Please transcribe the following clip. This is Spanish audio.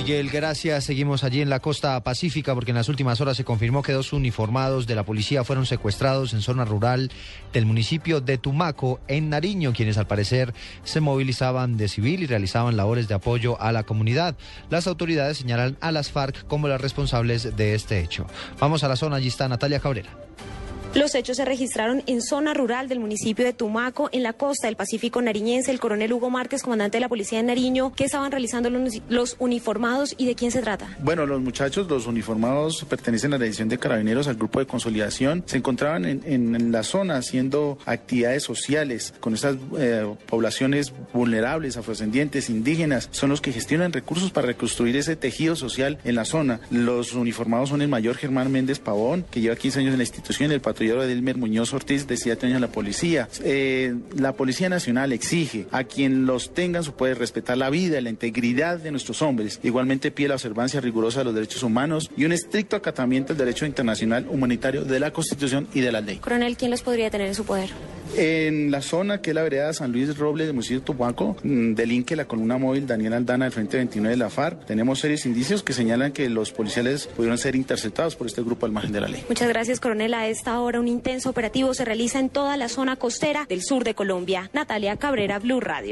Miguel, gracias. Seguimos allí en la costa pacífica porque en las últimas horas se confirmó que dos uniformados de la policía fueron secuestrados en zona rural del municipio de Tumaco, en Nariño, quienes al parecer se movilizaban de civil y realizaban labores de apoyo a la comunidad. Las autoridades señalan a las FARC como las responsables de este hecho. Vamos a la zona, allí está Natalia Cabrera. Los hechos se registraron en zona rural del municipio de Tumaco, en la costa del Pacífico nariñense. El coronel Hugo Márquez, comandante de la policía de Nariño, ¿qué estaban realizando los, uniformados y de quién se trata? Bueno, los muchachos, los uniformados pertenecen a la edición de carabineros, al grupo de consolidación. Se encontraban en, la zona haciendo actividades sociales con estas eh, poblaciones vulnerables, afrodescendientes, indígenas. Son los que gestionan recursos para reconstruir ese tejido social en la zona. Los uniformados son el mayor Germán Méndez Pavón, que lleva 15 años en la institución, el patrón patrullero Edilmer Muñoz Ortiz de siete años en la policía. Eh, la Policía Nacional exige a quien los tengan su puede respetar la vida y la integridad de nuestros hombres. Igualmente pide la observancia rigurosa de los derechos humanos y un estricto acatamiento del derecho internacional humanitario de la Constitución y de la ley. Coronel, ¿quién los podría tener en su poder? En la zona que es la vereda San Luis Robles del municipio de Tumaco, mm, delinque la columna móvil Daniel Aldana del Frente 29 de la FARC. Tenemos serios indicios que señalan que los policiales pudieron ser interceptados por este grupo al margen de la ley. Muchas gracias, coronel. A esta hora un intenso operativo se realiza en toda la zona costera del sur de Colombia. Natalia Cabrera, Blue Radio.